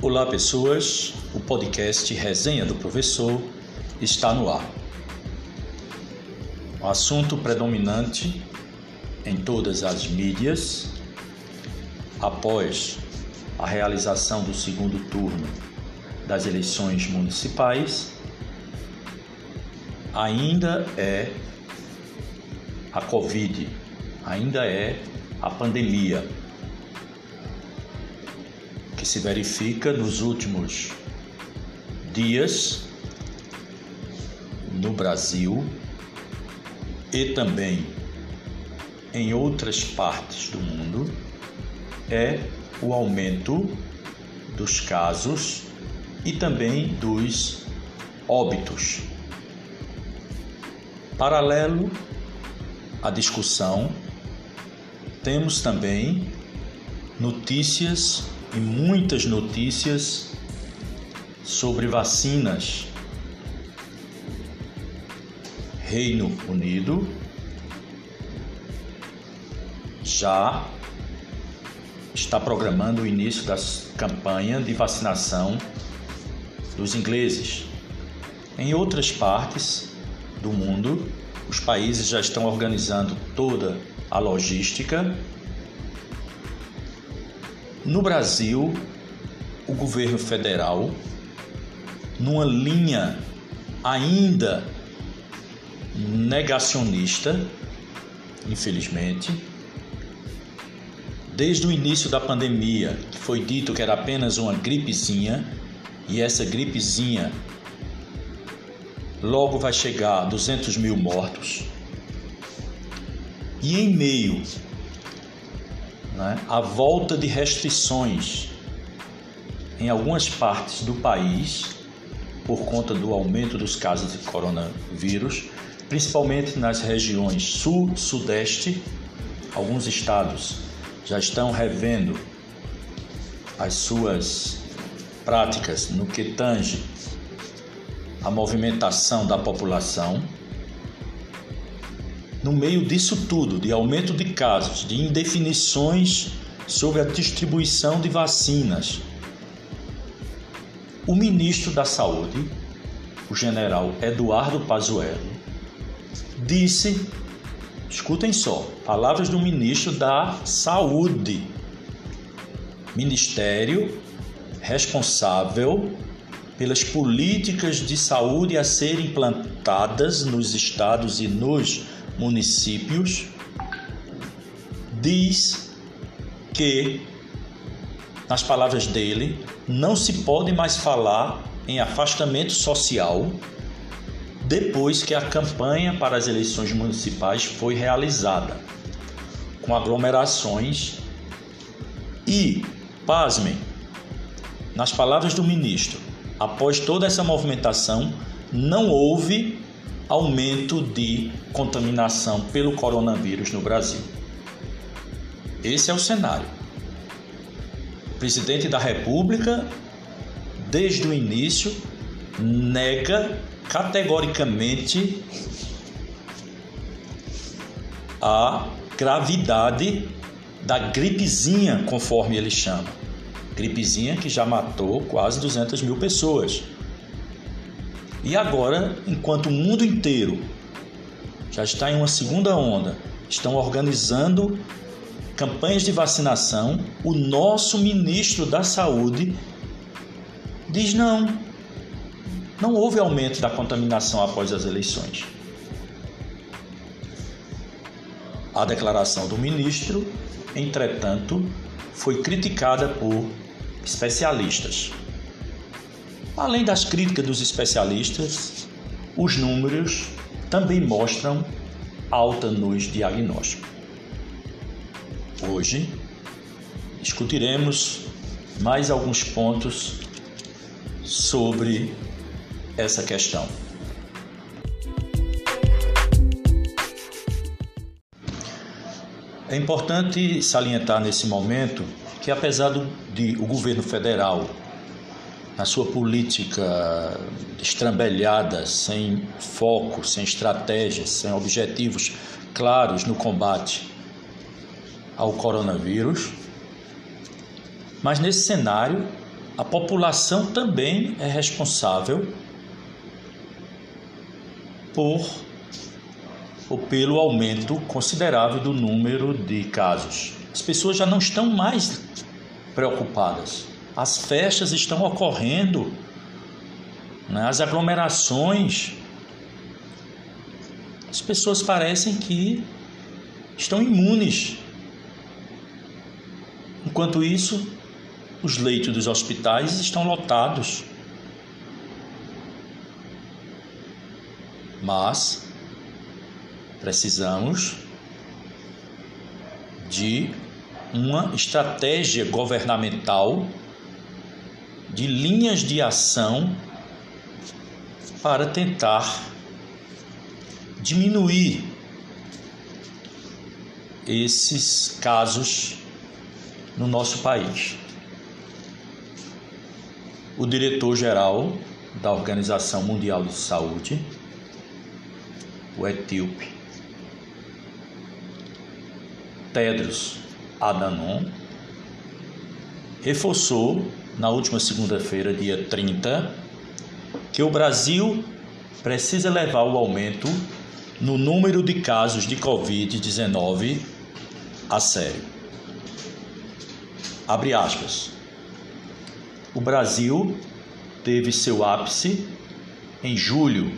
Olá, pessoas. O podcast Resenha do Professor está no ar. O assunto predominante em todas as mídias após a realização do segundo turno das eleições municipais ainda é a Covid, ainda é a pandemia se verifica nos últimos dias no Brasil e também em outras partes do mundo é o aumento dos casos e também dos óbitos. Paralelo à discussão, temos também notícias e muitas notícias sobre vacinas. Reino Unido já está programando o início da campanha de vacinação dos ingleses. Em outras partes do mundo, os países já estão organizando toda a logística no Brasil, o governo federal, numa linha ainda negacionista, infelizmente, desde o início da pandemia, que foi dito que era apenas uma gripezinha, e essa gripezinha logo vai chegar a 200 mil mortos. E em meio né, a volta de restrições em algumas partes do país por conta do aumento dos casos de coronavírus, principalmente nas regiões sul, sudeste. Alguns estados já estão revendo as suas práticas no que tange a movimentação da população no meio disso tudo, de aumento de casos, de indefinições sobre a distribuição de vacinas, o ministro da Saúde, o general Eduardo Pazuello, disse, escutem só, palavras do ministro da Saúde, ministério responsável pelas políticas de saúde a serem implantadas nos estados e nos municípios, diz que, nas palavras dele, não se pode mais falar em afastamento social depois que a campanha para as eleições municipais foi realizada, com aglomerações e, pasmem, nas palavras do ministro, após toda essa movimentação, não houve aumento de contaminação pelo coronavírus no Brasil. Esse é o cenário. O presidente da República, desde o início, nega categoricamente a gravidade da gripezinha, conforme ele chama. Gripezinha que já matou quase 200 mil pessoas. E agora, enquanto o mundo inteiro já está em uma segunda onda, estão organizando campanhas de vacinação, o nosso ministro da Saúde diz não. Não houve aumento da contaminação após as eleições. A declaração do ministro, entretanto, foi criticada por especialistas. Além das críticas dos especialistas, os números também mostram alta nos diagnósticos. Hoje discutiremos mais alguns pontos sobre essa questão. É importante salientar nesse momento que apesar de o governo federal na sua política estrambelhada, sem foco, sem estratégia, sem objetivos claros no combate ao coronavírus. Mas nesse cenário, a população também é responsável por ou pelo aumento considerável do número de casos. As pessoas já não estão mais preocupadas. As festas estão ocorrendo, né? as aglomerações. As pessoas parecem que estão imunes. Enquanto isso, os leitos dos hospitais estão lotados. Mas precisamos de uma estratégia governamental de linhas de ação para tentar diminuir esses casos no nosso país. O diretor-geral da Organização Mundial de Saúde, o etíope Tedros Adhanom, reforçou na última segunda-feira, dia 30, que o Brasil precisa levar o aumento no número de casos de Covid-19 a sério. Abre aspas. O Brasil teve seu ápice em julho.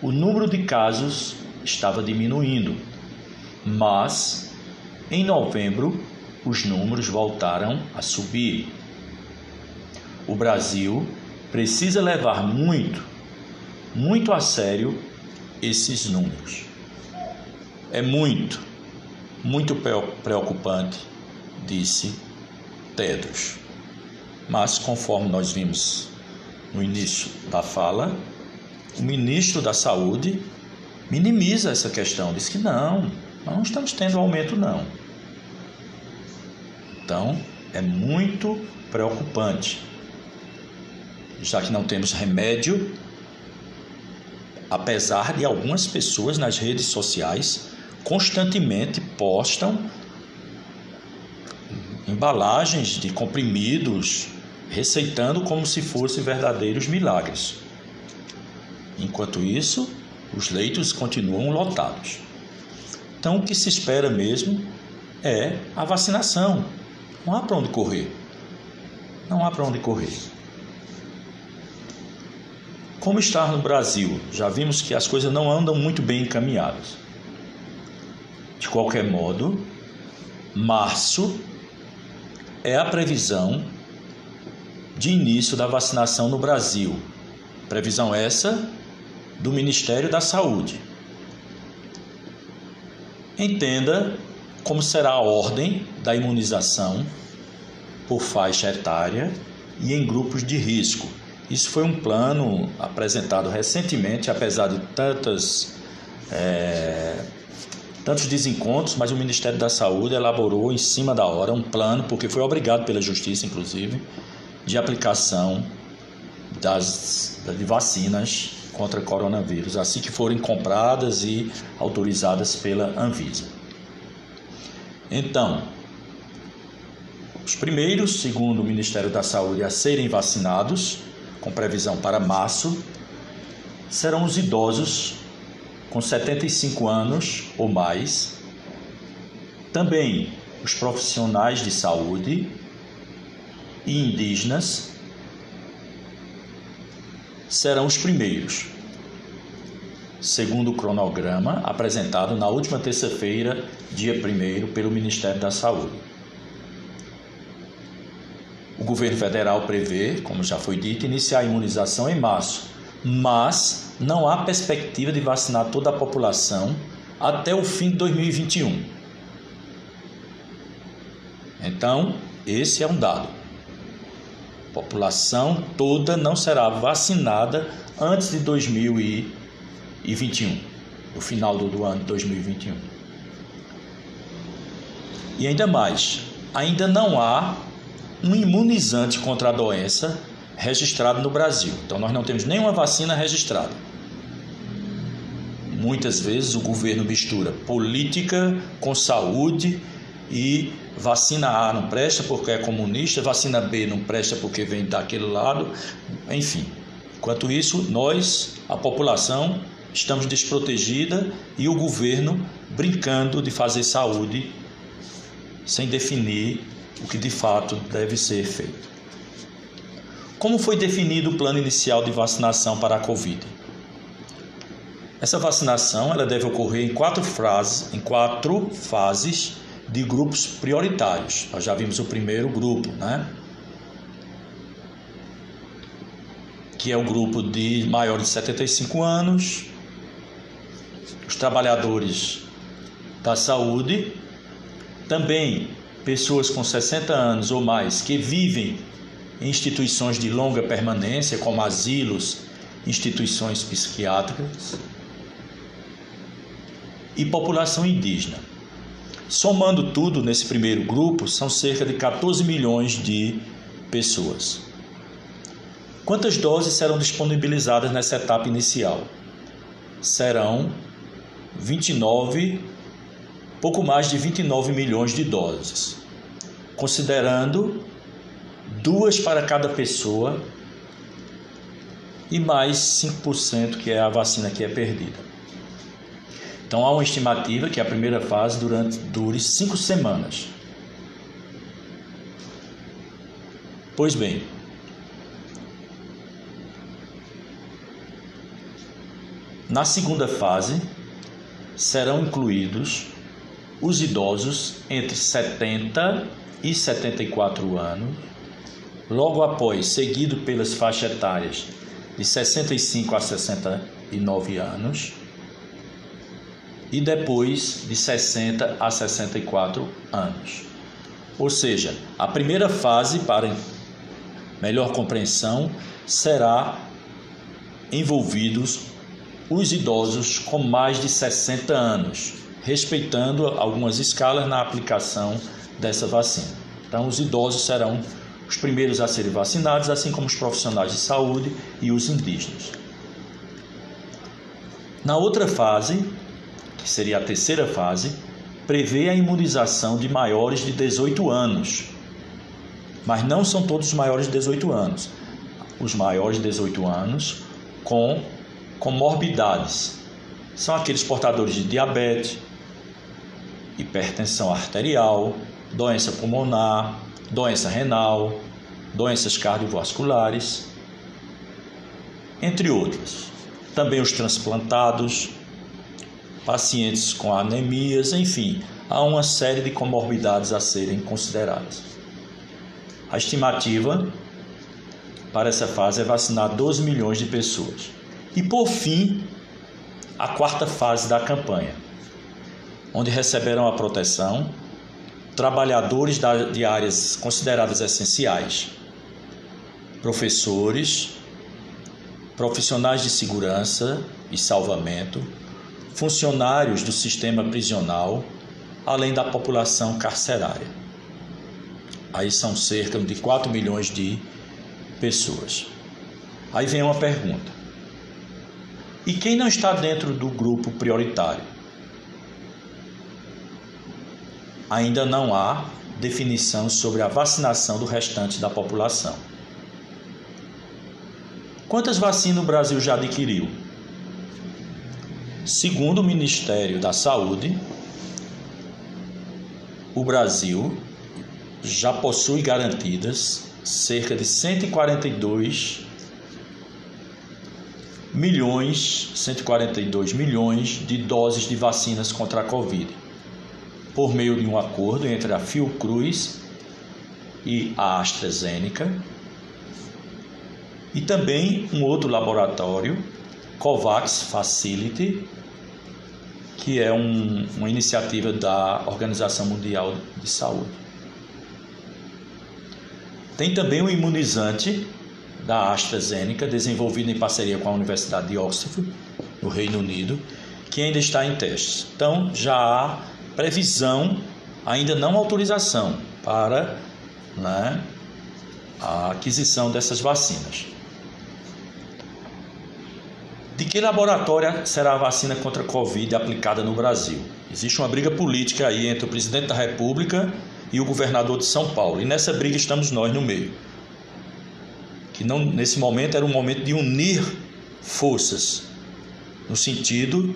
O número de casos estava diminuindo, mas em novembro os números voltaram a subir. O Brasil precisa levar muito, muito a sério esses números. É muito, muito preocupante, disse Tedros. Mas, conforme nós vimos no início da fala, o ministro da Saúde minimiza essa questão, diz que não, nós não estamos tendo aumento, não. Então, é muito preocupante, já que não temos remédio, apesar de algumas pessoas nas redes sociais constantemente postam embalagens de comprimidos receitando como se fossem verdadeiros milagres. Enquanto isso, os leitos continuam lotados. Então, o que se espera mesmo é a vacinação. Não há para onde correr. Não há para onde correr. Como está no Brasil? Já vimos que as coisas não andam muito bem encaminhadas. De qualquer modo, março é a previsão de início da vacinação no Brasil. Previsão essa do Ministério da Saúde. Entenda como será a ordem da imunização por faixa etária e em grupos de risco. Isso foi um plano apresentado recentemente, apesar de tantas, é, tantos desencontros, mas o Ministério da Saúde elaborou em cima da hora um plano, porque foi obrigado pela Justiça, inclusive, de aplicação das, de vacinas contra coronavírus, assim que forem compradas e autorizadas pela Anvisa. Então, os primeiros, segundo o Ministério da Saúde, a serem vacinados, com previsão para março, serão os idosos com 75 anos ou mais, também os profissionais de saúde e indígenas serão os primeiros, segundo o cronograma apresentado na última terça-feira, dia 1 pelo Ministério da Saúde. Governo federal prevê, como já foi dito, iniciar a imunização em março, mas não há perspectiva de vacinar toda a população até o fim de 2021. Então, esse é um dado população toda não será vacinada antes de 2021, no final do, ano de 2021. E ainda mais, ainda não há um imunizante contra a doença registrado no Brasil. Então nós não temos nenhuma vacina registrada. Muitas vezes o governo mistura política com saúde e vacina A não presta porque é comunista, vacina B não presta porque vem daquele lado, enfim. Enquanto isso, nós, a população, estamos desprotegida e o governo brincando de fazer saúde sem definir o que de fato deve ser feito. Como foi definido o plano inicial de vacinação para a Covid? Essa vacinação ela deve ocorrer em quatro fases, em quatro fases de grupos prioritários. Nós já vimos o primeiro grupo, né? Que é o grupo de maiores de 75 anos, os trabalhadores da saúde, também pessoas com 60 anos ou mais que vivem em instituições de longa permanência, como asilos, instituições psiquiátricas, e população indígena. Somando tudo nesse primeiro grupo, são cerca de 14 milhões de pessoas. Quantas doses serão disponibilizadas nessa etapa inicial? Serão 29, pouco mais de 29 milhões de doses, considerando duas para cada pessoa e mais 5% que é a vacina que é perdida. Então há uma estimativa que a primeira fase durante, dure cinco semanas. Pois bem, na segunda fase serão incluídos os idosos entre 70 e 74 anos, logo após, seguido pelas faixas etárias de 65 a 69 anos e depois de 60 a 64 anos. Ou seja, a primeira fase para melhor compreensão será envolvidos os idosos com mais de 60 anos, respeitando algumas escalas na aplicação dessa vacina. Então, os idosos serão os primeiros a serem vacinados, assim como os profissionais de saúde e os indígenas. Na outra fase, que seria a terceira fase, prevê a imunização de maiores de 18 anos. Mas não são todos os maiores de 18 anos. Os maiores de 18 anos com comorbidades são aqueles portadores de diabetes, hipertensão arterial, doença pulmonar, doença renal, doenças cardiovasculares, entre outros. Também os transplantados, pacientes com anemias, enfim, há uma série de comorbidades a serem consideradas. A estimativa para essa fase é vacinar 12 milhões de pessoas. E por fim, a quarta fase da campanha, onde receberão a proteção trabalhadores de áreas consideradas essenciais, professores, profissionais de segurança e salvamento, funcionários do sistema prisional, além da população carcerária. Aí são cerca de 4 milhões de pessoas. Aí vem uma pergunta: e quem não está dentro do grupo prioritário? Ainda não há definição sobre a vacinação do restante da população. Quantas vacinas o Brasil já adquiriu? Segundo o Ministério da Saúde, o Brasil já possui garantidas cerca de 142 milhões, 142 milhões de doses de vacinas contra a Covid, por meio de um acordo entre a Fiocruz e a AstraZeneca, e também um outro laboratório, COVAX Facility, que é um, uma iniciativa da Organização Mundial de Saúde. Tem também um imunizante da AstraZeneca, desenvolvido em parceria com a Universidade de Oxford, no Reino Unido, que ainda está em testes. Então, já há previsão, ainda não autorização, para né, a aquisição dessas vacinas. De que laboratório será a vacina contra a Covid aplicada no Brasil? Existe uma briga política aí entre o presidente da República e o governador de São Paulo. E nessa briga estamos nós no meio. Que não, nesse momento era um momento de unir forças, no sentido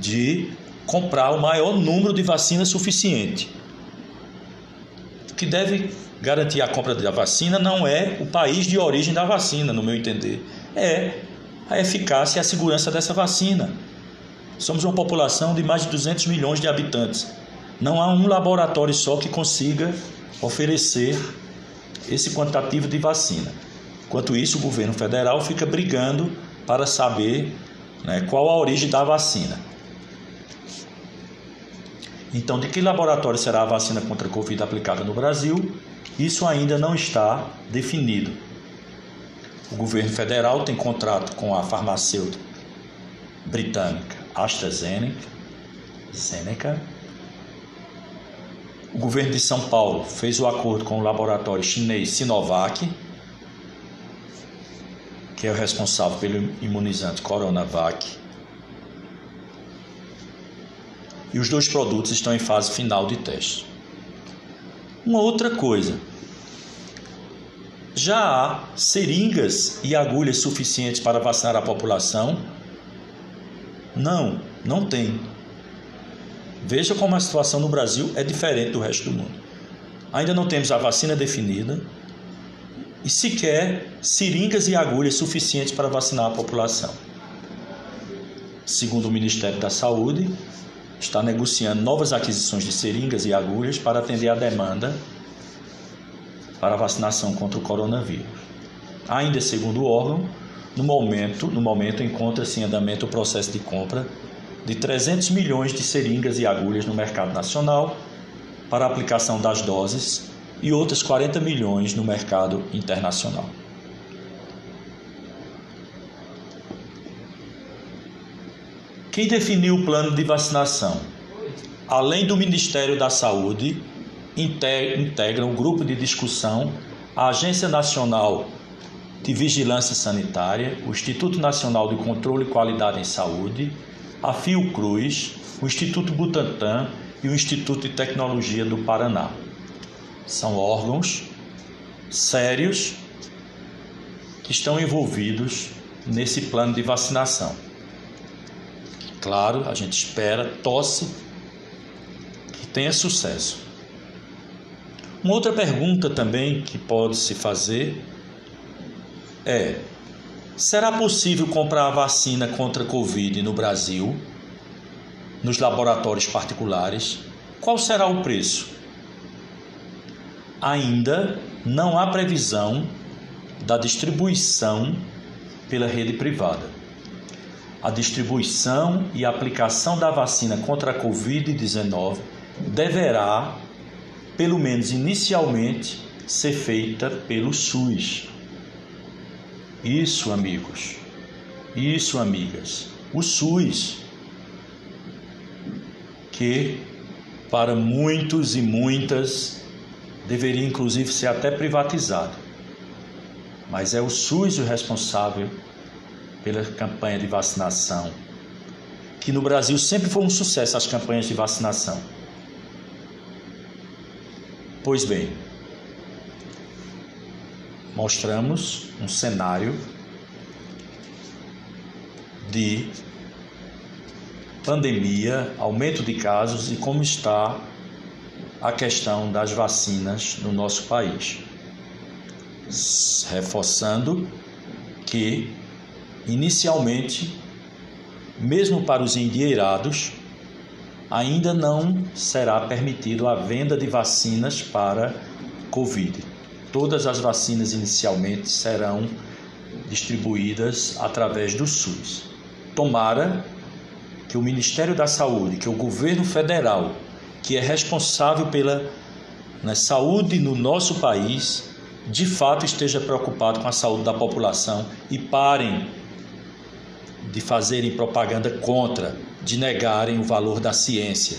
de comprar o maior número de vacinas suficiente. O que deve garantir a compra da vacina não é o país de origem da vacina, no meu entender, é a eficácia e a segurança dessa vacina. Somos uma população de mais de 200 milhões de habitantes. Não há um laboratório só que consiga oferecer esse quantitativo de vacina. Enquanto isso, o governo federal fica brigando para saber né, qual a origem da vacina. Então, de que laboratório será a vacina contra a Covid aplicada no Brasil? Isso ainda não está definido. O governo federal tem contrato com a farmacêutica britânica AstraZeneca, Zeneca. O governo de São Paulo fez o acordo com o laboratório chinês Sinovac, que é o responsável pelo imunizante Coronavac. E os dois produtos estão em fase final de teste. Uma outra coisa, já há seringas e agulhas suficientes para vacinar a população não, não tem. Veja como a situação no Brasil é diferente do resto do mundo. Ainda não temos a vacina definida e sequer seringas e agulhas suficientes para vacinar a população. Segundo o Ministério da Saúde, está negociando novas aquisições de seringas e agulhas para atender a demanda para a vacinação contra o coronavírus. Ainda segundo o órgão, no momento, no momento encontra-se em andamento o processo de compra de 300 milhões de seringas e agulhas no mercado nacional para aplicação das doses e outras 40 milhões no mercado internacional. Quem definiu o plano de vacinação? Além do Ministério da Saúde, integra um grupo de discussão a Agência Nacional de Vigilância Sanitária, o Instituto Nacional de Controle e Qualidade em Saúde, a Fiocruz, o Instituto Butantan e o Instituto de Tecnologia do Paraná. São órgãos sérios que estão envolvidos nesse plano de vacinação. Claro, a gente espera, tosse que tenha sucesso. Uma outra pergunta também que pode se fazer é: será possível comprar a vacina contra a Covid no Brasil, nos laboratórios particulares? Qual será o preço? Ainda não há previsão da distribuição pela rede privada. A distribuição e aplicação da vacina contra a Covid-19 deverá, pelo menos inicialmente, ser feita pelo SUS. Isso, amigos. Isso, amigas. O SUS, que para muitos e muitas deveria inclusive ser até privatizado. Mas é o SUS o responsável pela campanha de vacinação, que no Brasil sempre foi um sucesso as campanhas de vacinação. Pois bem, mostramos um cenário de pandemia, aumento de casos e como está a questão das vacinas no nosso país. Reforçando que, inicialmente, mesmo para os endieirados, ainda não será permitido a venda de vacinas para Covid. Todas as vacinas inicialmente serão distribuídas através do SUS. Tomara que o Ministério da Saúde, que o governo federal, que é responsável pela né, saúde no nosso país, de fato esteja preocupado com a saúde da população e parem de fazerem propaganda contra, de negarem o valor da ciência,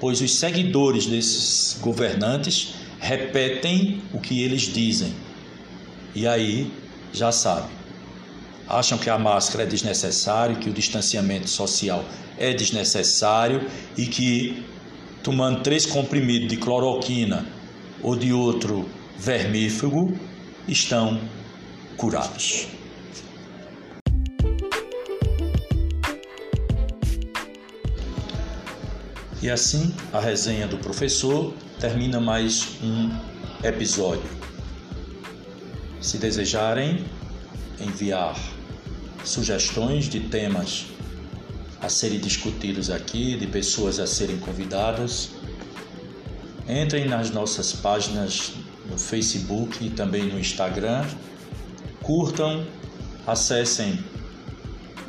pois os seguidores desses governantes repetem o que eles dizem. E aí, já sabe, acham que a máscara é desnecessária, que o distanciamento social é desnecessário e que tomando três comprimidos de cloroquina ou de outro vermífugo estão curados. E assim a resenha do professor termina mais um episódio. Se desejarem enviar sugestões de temas a serem discutidos aqui, de pessoas a serem convidadas, entrem nas nossas páginas no Facebook e também no Instagram, curtam, acessem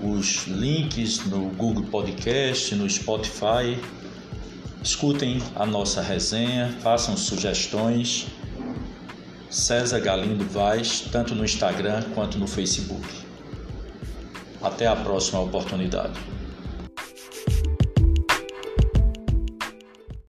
os links no Google Podcast, no Spotify, escutem a nossa resenha, façam sugestões. César Galindo Vaz, tanto no Instagram quanto no Facebook. Até a próxima oportunidade.